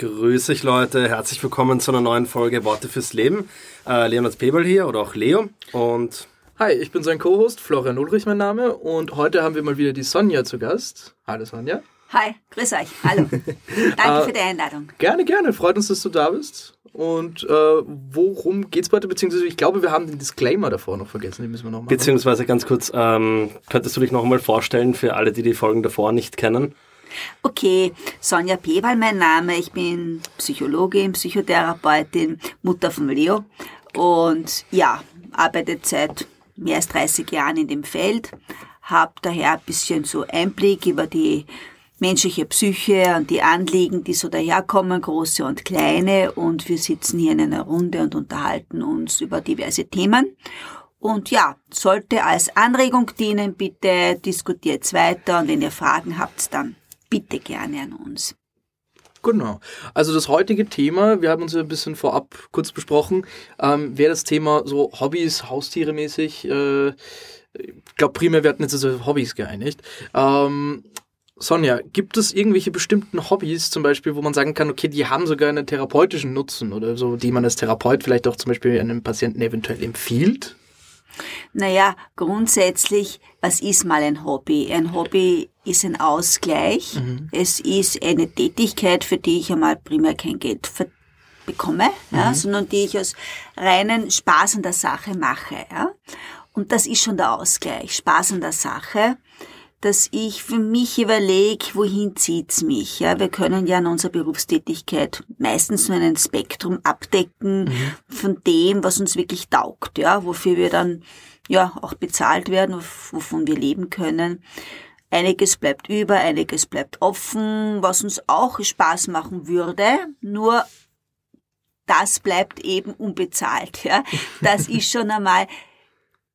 Grüß euch Leute, herzlich willkommen zu einer neuen Folge Worte fürs Leben. Äh, Leonard Pebel hier oder auch Leo und Hi, ich bin sein Co-Host, Florian Ulrich mein Name und heute haben wir mal wieder die Sonja zu Gast. Hallo Sonja. Hi, grüß euch, hallo. Danke für die Einladung. Gerne, gerne, freut uns, dass du da bist. Und äh, worum geht's heute? Beziehungsweise ich glaube, wir haben den Disclaimer davor noch vergessen, den müssen wir noch machen. beziehungsweise ganz kurz, ähm, könntest du dich noch einmal vorstellen für alle, die die Folgen davor nicht kennen? Okay, Sonja Pewal mein Name. Ich bin Psychologin, Psychotherapeutin, Mutter von Leo und ja, arbeite seit mehr als 30 Jahren in dem Feld, habe daher ein bisschen so Einblick über die menschliche Psyche und die Anliegen, die so daherkommen, große und kleine. Und wir sitzen hier in einer Runde und unterhalten uns über diverse Themen. Und ja, sollte als Anregung dienen, bitte diskutiert weiter und wenn ihr Fragen habt, dann bitte gerne an uns. Genau. Also das heutige Thema, wir haben uns ja ein bisschen vorab kurz besprochen, ähm, wäre das Thema so Hobbys, Haustiere mäßig. Äh, ich glaube primär, wir hatten jetzt also Hobbys geeinigt. Ähm, Sonja, gibt es irgendwelche bestimmten Hobbys, zum Beispiel, wo man sagen kann, okay, die haben sogar einen therapeutischen Nutzen oder so, die man als Therapeut vielleicht auch zum Beispiel einem Patienten eventuell empfiehlt? Naja, grundsätzlich, was ist mal ein Hobby? Ein Hobby ist ein Ausgleich. Mhm. Es ist eine Tätigkeit, für die ich einmal primär kein Geld bekomme, ja, sondern die ich aus reinen Spaß an der Sache mache. Ja. Und das ist schon der Ausgleich, Spaß an der Sache, dass ich für mich überlege, wohin zieht's mich. Ja, wir können ja in unserer Berufstätigkeit meistens nur ein Spektrum abdecken von dem, was uns wirklich taugt, ja, wofür wir dann ja auch bezahlt werden, wov- wovon wir leben können. Einiges bleibt über, einiges bleibt offen, was uns auch Spaß machen würde, nur das bleibt eben unbezahlt. Ja. Das ist schon einmal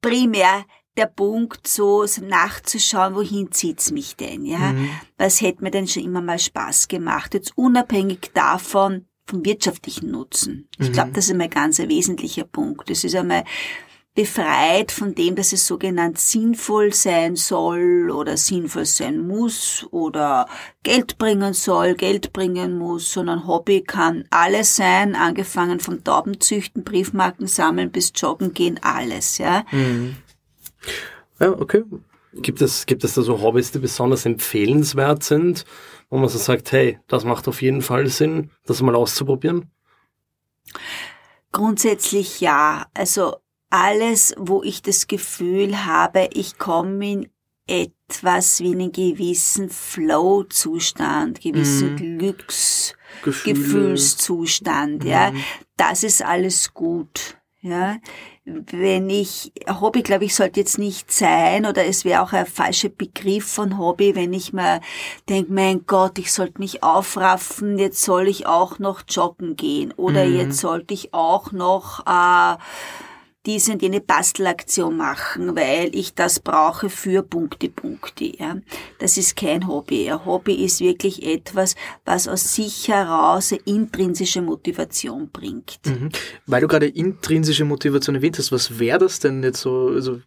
primär der Punkt, so nachzuschauen, wohin zieht's mich denn, ja? Was hätte mir denn schon immer mal Spaß gemacht? Jetzt unabhängig davon, vom wirtschaftlichen Nutzen. Ich glaube, das ist einmal ganz ein wesentlicher Punkt. Das ist einmal befreit von dem, dass es sogenannt sinnvoll sein soll oder sinnvoll sein muss oder Geld bringen soll, Geld bringen muss, sondern Hobby kann alles sein, angefangen vom Taubenzüchten, Briefmarken sammeln bis Joggen gehen, alles, ja. Ja, okay. Gibt es, gibt es da so Hobbys, die besonders empfehlenswert sind, wo man so sagt, hey, das macht auf jeden Fall Sinn, das mal auszuprobieren? Grundsätzlich ja. Also alles, wo ich das Gefühl habe, ich komme in etwas wie einen gewissen Flow-Zustand, gewissen Gefühle. Glücksgefühlszustand, ja. Das ist alles gut, ja. Wenn ich, Hobby, glaube ich, sollte jetzt nicht sein, oder es wäre auch ein falscher Begriff von Hobby, wenn ich mir denke, mein Gott, ich sollte mich aufraffen, jetzt soll ich auch noch joggen gehen, oder jetzt sollte ich auch noch, äh, diese und jene Bastelaktion machen, weil ich das brauche für Punkte, Punkte. Ja. Das ist kein Hobby. Ein Hobby ist wirklich etwas, was aus sich heraus eine intrinsische Motivation bringt. Mhm. Weil du gerade intrinsische Motivation erwähnt hast, was wäre das denn jetzt so? Also,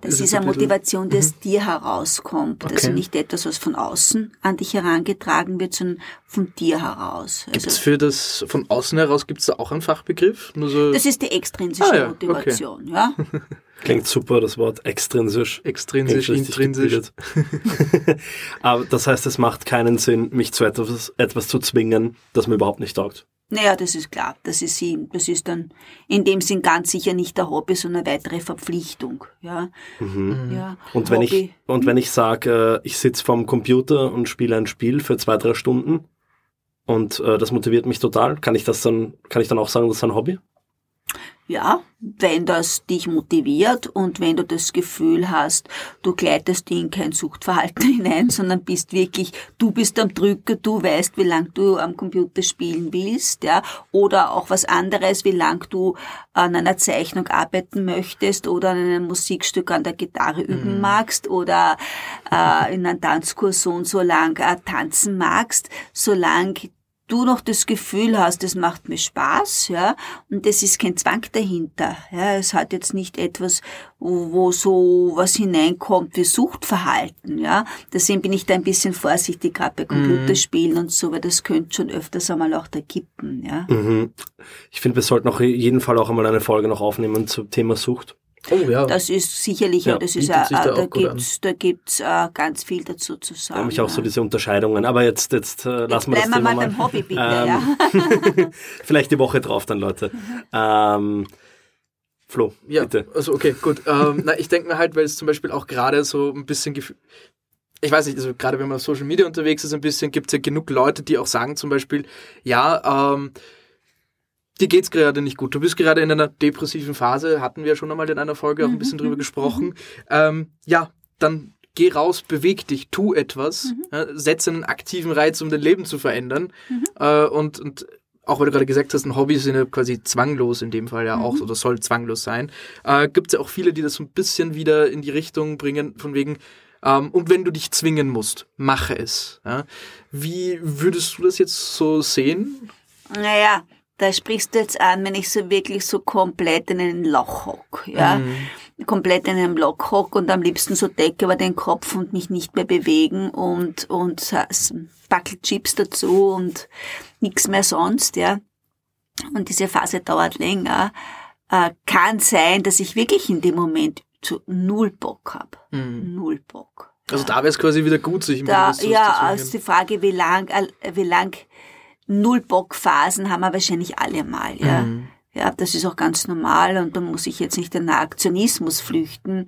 Das ist ist ein eine bisschen- Motivation, die aus dir herauskommt. Also Okay. nicht etwas, was von außen an dich herangetragen wird, sondern von dir heraus. Gibt es Also, für das von außen heraus, gibt es da auch einen Fachbegriff? So das ist die extrinsische Ah ja, Motivation. Ja? Klingt super, das Wort extrinsisch. extrinsisch, intrinsisch. Aber das heißt, es macht keinen Sinn, mich zu etwas, etwas zu zwingen, das mir überhaupt nicht taugt. Naja, das ist klar. Das ist, Sinn. das ist dann in dem Sinn ganz sicher nicht der Hobby, sondern eine weitere Verpflichtung. Ja. ja. Und wenn Hobby. ich, und wenn ich sage, äh, ich sitze vorm Computer und spiele ein Spiel für zwei, drei Stunden und äh, das motiviert mich total, kann ich das dann, kann ich dann auch sagen, das ist ein Hobby? Ja, wenn das dich motiviert und wenn du das Gefühl hast, du gleitest in kein Suchtverhalten hinein, sondern bist wirklich, du bist am Drücker, du weißt, wie lang du am Computer spielen willst, ja, oder auch was anderes, wie lang du an einer Zeichnung arbeiten möchtest oder an einem Musikstück an der Gitarre üben magst oder äh, in einem Tanzkurs so und so lang äh, tanzen magst, solange du noch das Gefühl hast, das macht mir Spaß, ja, und es ist kein Zwang dahinter, ja, es hat jetzt nicht etwas, wo, wo so was hineinkommt wie Suchtverhalten, ja, deswegen bin ich da ein bisschen vorsichtig, gerade bei Computerspielen mhm. und so, weil das könnte schon öfters einmal auch da kippen, ja. Mhm. Ich finde, wir sollten auf jeden Fall auch einmal eine Folge noch aufnehmen zum Thema Sucht. Oh ja. Das ist sicherlich, ja, das ist, äh, da, da gibt's, da gibt's äh, ganz viel dazu zu sagen. Da habe ich auch so diese Unterscheidungen. Aber jetzt, jetzt, äh, jetzt lassen wir das Thema mal. beim Hobby bitte, ähm, ja. vielleicht die Woche drauf dann, Leute. Ähm, Flo, ja, bitte. Also okay, gut. ähm, na, ich denke mir halt, weil es zum Beispiel auch gerade so ein bisschen ich weiß nicht, also gerade wenn man auf Social Media unterwegs ist, ein bisschen gibt es ja genug Leute, die auch sagen zum Beispiel, ja, ähm, dir geht's gerade nicht gut. Du bist gerade in einer depressiven Phase, hatten wir schon einmal in einer Folge auch ein bisschen mhm. drüber mhm. gesprochen. Ähm, ja, dann geh raus, beweg dich, tu etwas, mhm. ja, setze einen aktiven Reiz, um dein Leben zu verändern. Mhm. Äh, und, und auch weil du gerade gesagt hast, ein Hobby sind ja quasi zwanglos in dem Fall ja auch, mhm. oder soll zwanglos sein. Äh, Gibt es ja auch viele, die das so ein bisschen wieder in die Richtung bringen, von wegen, ähm, und wenn du dich zwingen musst, mache es. Ja? Wie würdest du das jetzt so sehen? Naja, da sprichst du jetzt an, wenn ich so wirklich so komplett in einem Loch hock, ja. Mhm. Komplett in einem Loch hock und am liebsten so Decke über den Kopf und mich nicht mehr bewegen und, und Backel Chips dazu und nichts mehr sonst, ja. Und diese Phase dauert länger. Äh, kann sein, dass ich wirklich in dem Moment zu null Bock hab. Mhm. Null Bock. Also da wäre es quasi wieder gut, sich da, Ja, also die Frage, wie lang, äh, wie lang Null-Bock-Phasen haben wir wahrscheinlich alle mal, ja. Mhm. Ja, das ist auch ganz normal und da muss ich jetzt nicht in den Aktionismus flüchten.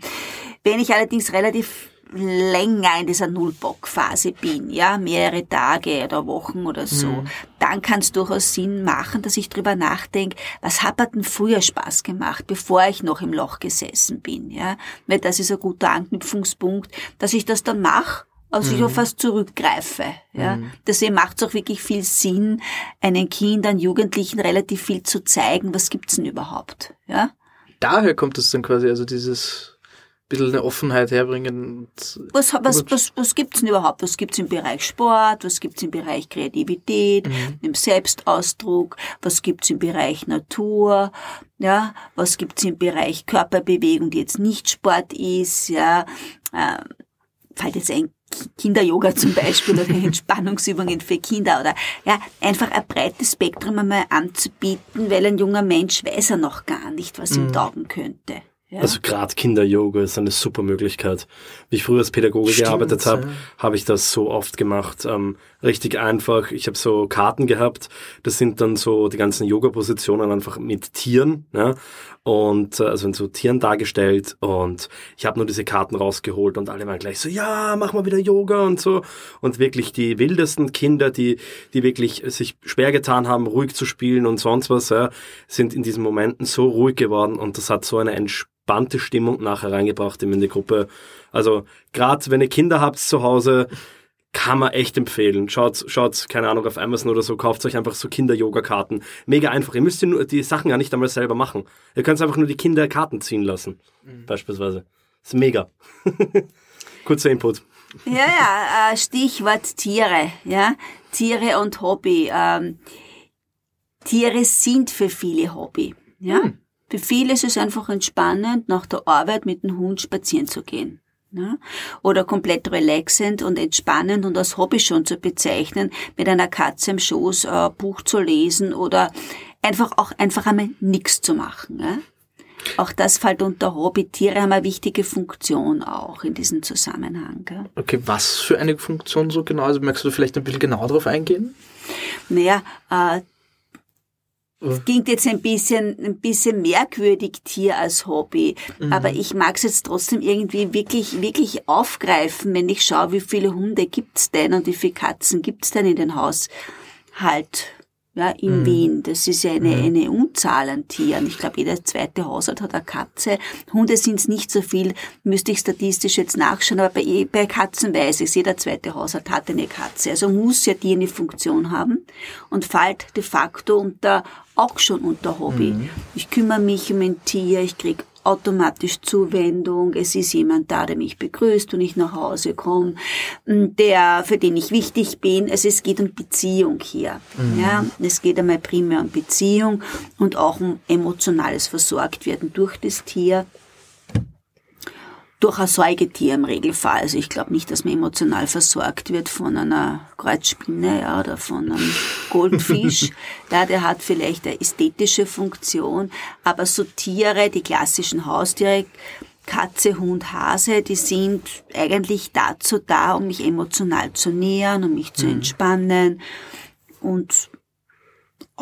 Wenn ich allerdings relativ länger in dieser Nullbock-Phase bin, ja, mehrere Tage oder Wochen oder so, mhm. dann kann es durchaus Sinn machen, dass ich drüber nachdenke, was hat mir denn früher Spaß gemacht, bevor ich noch im Loch gesessen bin, ja, weil das ist ein guter Anknüpfungspunkt, dass ich das dann mache also mhm. ich auf was zurückgreife. Ja. Mhm. Deswegen macht es auch wirklich viel Sinn, einen Kindern, Jugendlichen relativ viel zu zeigen, was gibt's denn überhaupt. Ja. Daher kommt es dann quasi, also dieses bisschen eine Offenheit herbringen. Was, was, was, was gibt's denn überhaupt? Was gibt's im Bereich Sport? Was gibt's im Bereich Kreativität, mhm. im Selbstausdruck? Was gibt's im Bereich Natur? Ja, was gibt's im Bereich Körperbewegung, die jetzt nicht Sport ist? Ja, äh, fällt jetzt ein Kinder-Yoga zum Beispiel oder Entspannungsübungen für Kinder oder ja, einfach ein breites Spektrum einmal anzubieten, weil ein junger Mensch weiß er noch gar nicht, was ihm mhm. taugen könnte. Ja. Also gerade Kinder-Yoga ist eine super Möglichkeit. Wie ich früher als Pädagoge Stimmt, gearbeitet habe, ja. habe ich das so oft gemacht. Ähm, richtig einfach. Ich habe so Karten gehabt. Das sind dann so die ganzen Yoga-Positionen einfach mit Tieren. Ja? Und äh, also in so Tieren dargestellt. Und ich habe nur diese Karten rausgeholt und alle waren gleich so, ja, mach mal wieder Yoga und so. Und wirklich die wildesten Kinder, die, die wirklich sich schwer getan haben, ruhig zu spielen und sonst was, ja, sind in diesen Momenten so ruhig geworden und das hat so eine entspannte Stimmung nachher reingebracht in die Gruppe. Also gerade wenn ihr Kinder habt zu Hause, kann man echt empfehlen. Schaut, schaut, keine Ahnung, auf Amazon oder so, kauft euch einfach so Kinder-Yoga-Karten. Mega einfach. Ihr müsst nur die Sachen ja nicht einmal selber machen. Ihr könnt einfach nur die Kinder Karten ziehen lassen. Mhm. Beispielsweise. Das ist mega. Kurzer Input. Ja, ja, äh, Stichwort Tiere, ja. Tiere und Hobby. Ähm, Tiere sind für viele Hobby, ja. Hm. Für viele ist es einfach entspannend, nach der Arbeit mit dem Hund spazieren zu gehen. Ja? Oder komplett relaxend und entspannend und als Hobby schon zu bezeichnen, mit einer Katze im Schoß ein Buch zu lesen oder einfach auch einfach einmal nichts zu machen. Ja? Auch das fällt unter Hobby. Tiere haben eine wichtige Funktion auch in diesem Zusammenhang. Ja? Okay, was für eine Funktion so genau? Also möchtest du vielleicht ein bisschen genauer darauf eingehen? Naja, äh, es klingt jetzt ein bisschen, ein bisschen merkwürdig, Tier als Hobby. Mhm. Aber ich mag es jetzt trotzdem irgendwie wirklich, wirklich aufgreifen, wenn ich schaue, wie viele Hunde gibt's denn und wie viele Katzen gibt's denn in den Haushalt ja, in mhm. Wien. Das ist ja eine, mhm. eine Unzahl an Tieren. Ich glaube, jeder zweite Haushalt hat eine Katze. Hunde sind es nicht so viel, müsste ich statistisch jetzt nachschauen, aber bei, bei Katzen weiß ich, jeder zweite Haushalt hat eine Katze. Also muss ja die eine Funktion haben und fällt de facto unter auch schon unter Hobby. Mhm. Ich kümmere mich um ein Tier, ich krieg automatisch Zuwendung. Es ist jemand da, der mich begrüßt, wenn ich nach Hause komme, der, für den ich wichtig bin. Also es geht um Beziehung hier. Mhm. Ja, es geht einmal primär um Beziehung und auch um emotionales Versorgtwerden durch das Tier durch ein Säugetier im Regelfall. Also ich glaube nicht, dass man emotional versorgt wird von einer Kreuzspinne ja, oder von einem Goldfisch. ja, der hat vielleicht eine ästhetische Funktion, aber so Tiere, die klassischen Haustiere, Katze, Hund, Hase, die sind eigentlich dazu da, um mich emotional zu nähern, um mich zu mhm. entspannen und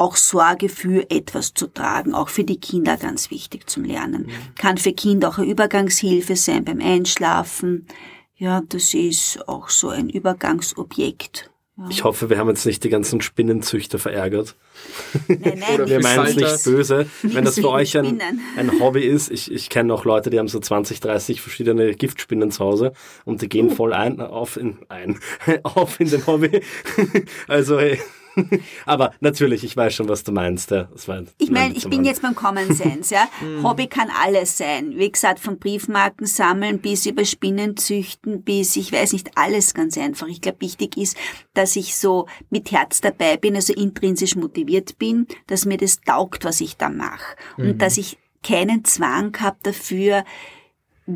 auch Sorge für etwas zu tragen, auch für die Kinder ganz wichtig zum Lernen. Mhm. Kann für Kinder auch eine Übergangshilfe sein beim Einschlafen. Ja, das ist auch so ein Übergangsobjekt. Ja. Ich hoffe, wir haben jetzt nicht die ganzen Spinnenzüchter verärgert. Nein, nein. Oder wir meinen es nicht böse. Wenn das für euch ein, ein Hobby ist, ich, ich kenne auch Leute, die haben so 20, 30 verschiedene Giftspinnen zu Hause und die gehen uh. voll ein, auf in, ein, auf in den Hobby. also, hey. Aber natürlich, ich weiß schon, was du meinst. Ja. War ich meine, ich bin jetzt beim Common Sense. Ja. Hm. Hobby kann alles sein. Wie gesagt, von Briefmarken sammeln bis über Spinnen züchten bis, ich weiß nicht, alles ganz einfach. Ich glaube, wichtig ist, dass ich so mit Herz dabei bin, also intrinsisch motiviert bin, dass mir das taugt, was ich da mache. Und mhm. dass ich keinen Zwang habe dafür,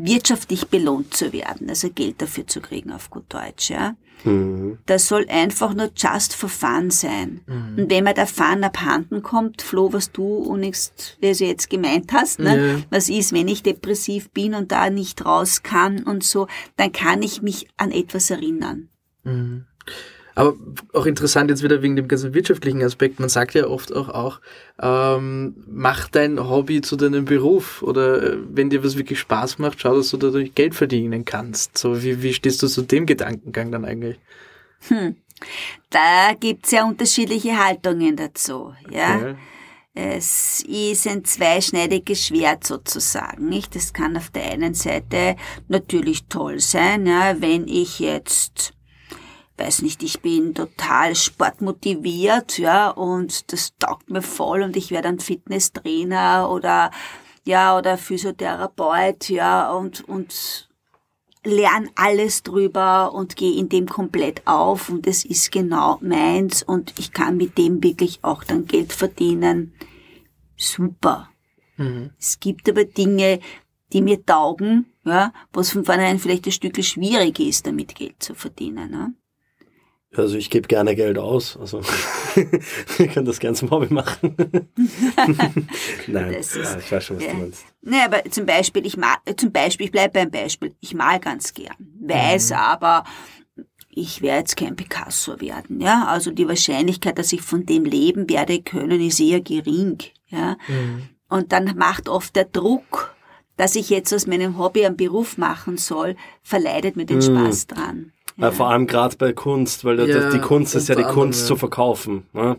wirtschaftlich belohnt zu werden, also Geld dafür zu kriegen auf gut Deutsch, ja. Mhm. Das soll einfach nur just for fun sein. Mhm. Und wenn mir der Fun abhanden kommt, Flo, was du unnigst, wie du jetzt gemeint hast, ne? Ja. was ist, wenn ich depressiv bin und da nicht raus kann und so, dann kann ich mich an etwas erinnern. Mhm. Aber auch interessant jetzt wieder wegen dem ganzen wirtschaftlichen Aspekt. Man sagt ja oft auch, auch ähm, mach dein Hobby zu deinem Beruf oder äh, wenn dir was wirklich Spaß macht, schau, dass du dadurch Geld verdienen kannst. So wie, wie stehst du zu dem Gedankengang dann eigentlich? Hm. Da gibt's ja unterschiedliche Haltungen dazu. Ja. Okay. Es ist ein zweischneidiges Schwert sozusagen, nicht? Das kann auf der einen Seite natürlich toll sein, ja, wenn ich jetzt weiß nicht, ich bin total sportmotiviert, ja, und das taugt mir voll und ich werde ein Fitnesstrainer oder, ja, oder Physiotherapeut, ja, und, und lerne alles drüber und gehe in dem komplett auf und es ist genau meins und ich kann mit dem wirklich auch dann Geld verdienen. Super. Mhm. Es gibt aber Dinge, die mir taugen, ja, was von vornherein vielleicht ein Stück schwierig ist, damit Geld zu verdienen. Ja. Also ich gebe gerne Geld aus. Also ich kann das gerne zum Hobby machen. Nein, ist, ja, ich weiß schon, was ja. du meinst. Nee, aber zum Beispiel, ich mal, zum Beispiel, ich bleibe beim Beispiel, ich mal ganz gern, weiß mhm. aber, ich werde jetzt kein Picasso werden, ja. Also die Wahrscheinlichkeit, dass ich von dem leben werde können, ist eher gering, ja. Mhm. Und dann macht oft der Druck, dass ich jetzt aus meinem Hobby einen Beruf machen soll, verleidet mir den mhm. Spaß dran. Ja. Vor allem gerade bei Kunst, weil ja, die Kunst ist ja die Kunst ja. zu verkaufen. Ne?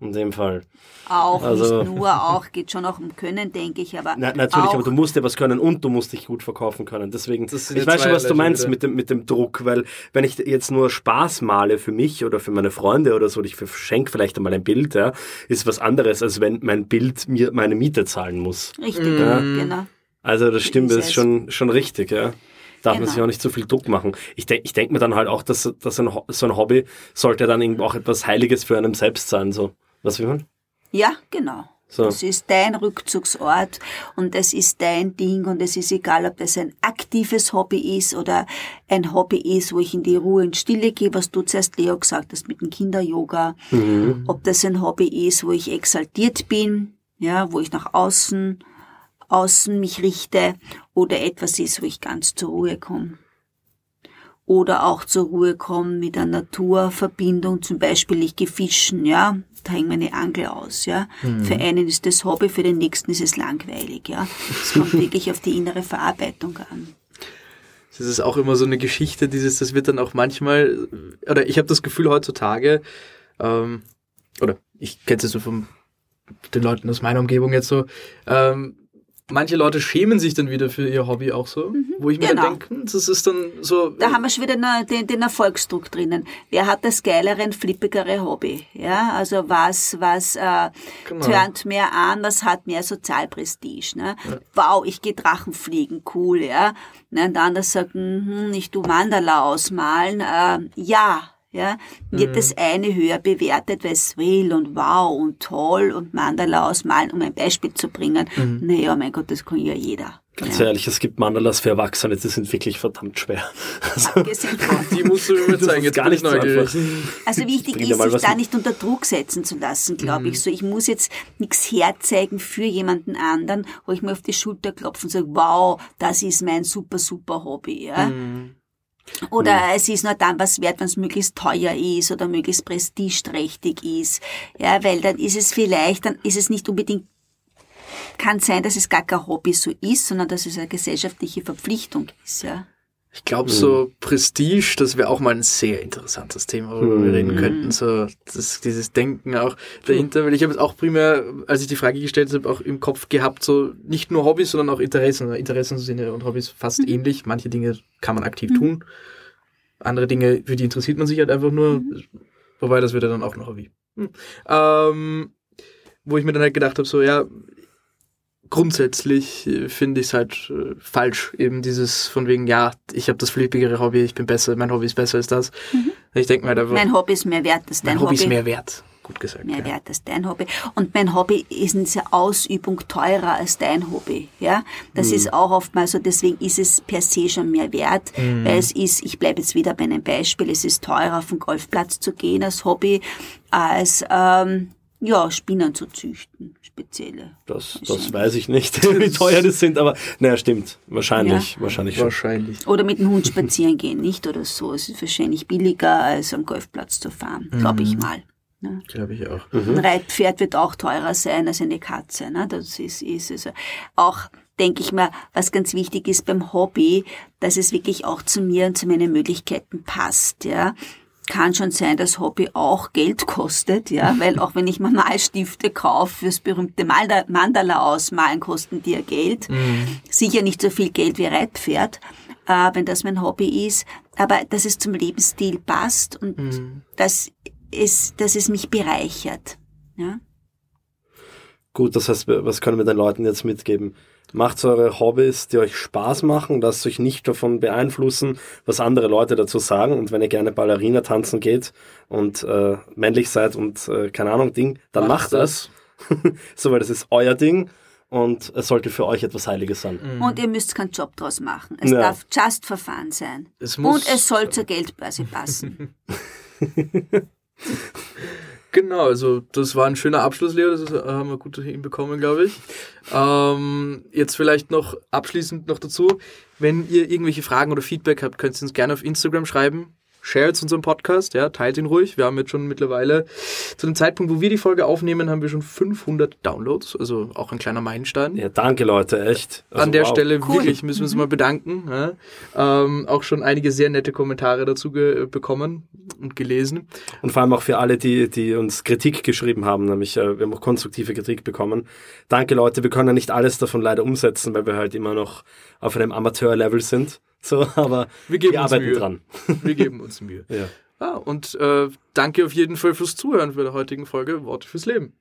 In dem Fall. Auch, also, nicht nur, auch, geht schon auch um Können, denke ich, aber. Na, natürlich, auch, aber du musst ja was können und du musst dich gut verkaufen können. Deswegen, ich weiß schon, was du meinst mit dem, mit dem Druck, weil wenn ich jetzt nur Spaß male für mich oder für meine Freunde oder so, ich verschenke vielleicht einmal ein Bild, ja, ist was anderes, als wenn mein Bild mir meine Miete zahlen muss. Richtig, ja? genau. Also das stimmt, das ist schon, schon richtig, ja darf genau. man sich auch nicht zu viel Druck machen. Ich denke ich denk mir dann halt auch, dass, dass ein, so ein Hobby sollte dann irgendwo auch etwas Heiliges für einen selbst sein. So. Was will man? Ja, genau. So. Das ist dein Rückzugsort und das ist dein Ding und es ist egal, ob das ein aktives Hobby ist oder ein Hobby ist, wo ich in die Ruhe und Stille gehe, was du zuerst Leo gesagt hast mit dem Kinder-Yoga. Mhm. Ob das ein Hobby ist, wo ich exaltiert bin, ja, wo ich nach außen außen mich richte oder etwas ist, wo ich ganz zur Ruhe komme. Oder auch zur Ruhe komme mit einer Naturverbindung, zum Beispiel ich gehe fischen, ja, da hängt meine Angel aus, ja. Mhm. Für einen ist das Hobby, für den nächsten ist es langweilig, ja. Es kommt wirklich auf die innere Verarbeitung an. Das ist auch immer so eine Geschichte, dieses, das wird dann auch manchmal, oder ich habe das Gefühl heutzutage, ähm, oder ich kenne es so von den Leuten aus meiner Umgebung jetzt so, ähm, manche Leute schämen sich dann wieder für ihr Hobby auch so, mhm, wo ich mir genau. denke, das ist dann so. Da haben wir schon wieder den, den Erfolgsdruck drinnen. Wer hat das geilere und flippigere Hobby? Ja, also was, was äh, genau. turnt mehr an, was hat mehr Sozialprestige? Ne? Ja. Wow, ich gehe Drachen fliegen, cool, ja. Ne, und der andere sagt, hm, ich tu Mandala ausmalen, äh, ja, ja, wird mhm. das eine höher bewertet, weil es will und wow und toll und Mandala ausmalen, um ein Beispiel zu bringen. Mhm. Naja, mein Gott, das kann ja jeder. Ganz ja. ehrlich, es gibt Mandalas für Erwachsene, die sind wirklich verdammt schwer. Also, die musst du mir zeigen, jetzt gar nicht neugierig. Also wichtig ist, sich da nicht unter Druck setzen zu lassen, glaube mhm. ich. So, ich muss jetzt nichts herzeigen für jemanden anderen, wo ich mir auf die Schulter klopfe und sage, wow, das ist mein super, super Hobby. Ja? Mhm. Oder mhm. es ist nur dann was wert, wenn es möglichst teuer ist oder möglichst prestigeträchtig ist. Ja, weil dann ist es vielleicht, dann ist es nicht unbedingt, kann sein, dass es gar kein Hobby so ist, sondern dass es eine gesellschaftliche Verpflichtung ist, ja. Ich glaube, so mhm. Prestige, das wäre auch mal ein sehr interessantes Thema, worüber wir reden mhm. könnten. So das, dieses Denken auch dahinter, weil ich habe es auch primär, als ich die Frage gestellt habe, auch im Kopf gehabt, so nicht nur Hobbys, sondern auch Interessen. Interessen sind ja und Hobbys fast mhm. ähnlich. Manche Dinge kann man aktiv mhm. tun. Andere Dinge, für die interessiert man sich halt einfach nur. Mhm. Wobei, das wird ja dann auch noch Hobby. Hm. Ähm, wo ich mir dann halt gedacht habe, so, ja, grundsätzlich äh, finde ich es halt äh, falsch, eben dieses von wegen, ja, ich habe das flippigere Hobby, ich bin besser, mein Hobby ist besser als das. Mhm. Ich denke mal, halt mein Hobby ist mehr wert als dein mein Hobby. Hobby ist mehr wert, gut gesagt. Mehr ja. wert als dein Hobby. Und mein Hobby ist in der Ausübung teurer als dein Hobby. Ja, das mhm. ist auch oftmals so. Deswegen ist es per se schon mehr wert, mhm. weil es ist. Ich bleibe jetzt wieder bei einem Beispiel. Es ist teurer, auf den Golfplatz zu gehen als Hobby als ähm, ja, Spinnen zu züchten, spezielle. Das, das weiß ich nicht, wie teuer das sind, aber naja, stimmt. Wahrscheinlich, ja. wahrscheinlich schon. Wahrscheinlich. Oder mit dem Hund spazieren gehen, nicht? Oder so. Es ist wahrscheinlich billiger, als am Golfplatz zu fahren, mhm. glaube ich mal. Ne? Glaube ich auch. Mhm. Ein Reitpferd wird auch teurer sein als eine Katze. Ne? Das ist, ist also auch denke ich mal, was ganz wichtig ist beim Hobby, dass es wirklich auch zu mir und zu meinen Möglichkeiten passt, ja kann schon sein, dass Hobby auch Geld kostet, ja, weil auch wenn ich mal Malstifte kaufe fürs berühmte Mandala ausmalen, kosten die ja Geld. Mhm. Sicher nicht so viel Geld wie Reitpferd, äh, wenn das mein Hobby ist, aber dass es zum Lebensstil passt und mhm. dass es, dass es mich bereichert, ja. Gut, das heißt, was können wir den Leuten jetzt mitgeben? Macht eure Hobbys, die euch Spaß machen, lasst euch nicht davon beeinflussen, was andere Leute dazu sagen. Und wenn ihr gerne Ballerina tanzen geht und äh, männlich seid und äh, keine Ahnung, Ding, dann macht, macht das. so, weil das ist euer Ding und es sollte für euch etwas Heiliges sein. Mhm. Und ihr müsst keinen Job draus machen. Es ja. darf just verfahren sein. Es und es soll zur Geldbörse passen. Genau, also das war ein schöner Abschluss, Leo, das haben wir gut hinbekommen, glaube ich. Ähm, jetzt vielleicht noch abschließend noch dazu, wenn ihr irgendwelche Fragen oder Feedback habt, könnt ihr uns gerne auf Instagram schreiben shared unseren Podcast, ja, teilt ihn ruhig. Wir haben jetzt schon mittlerweile, zu dem Zeitpunkt, wo wir die Folge aufnehmen, haben wir schon 500 Downloads, also auch ein kleiner Meilenstein. Ja, danke Leute, echt. Also, An der wow. Stelle cool. wirklich müssen wir uns mal bedanken. Ja. Ähm, auch schon einige sehr nette Kommentare dazu bekommen und gelesen. Und vor allem auch für alle, die, die uns Kritik geschrieben haben, nämlich äh, wir haben auch konstruktive Kritik bekommen. Danke Leute, wir können ja nicht alles davon leider umsetzen, weil wir halt immer noch auf einem Amateur-Level sind. So, aber wir, wir arbeiten Mühe. dran. Wir geben uns Mühe. ja. Ah, und äh, danke auf jeden Fall fürs Zuhören für die heutigen Folge Worte fürs Leben.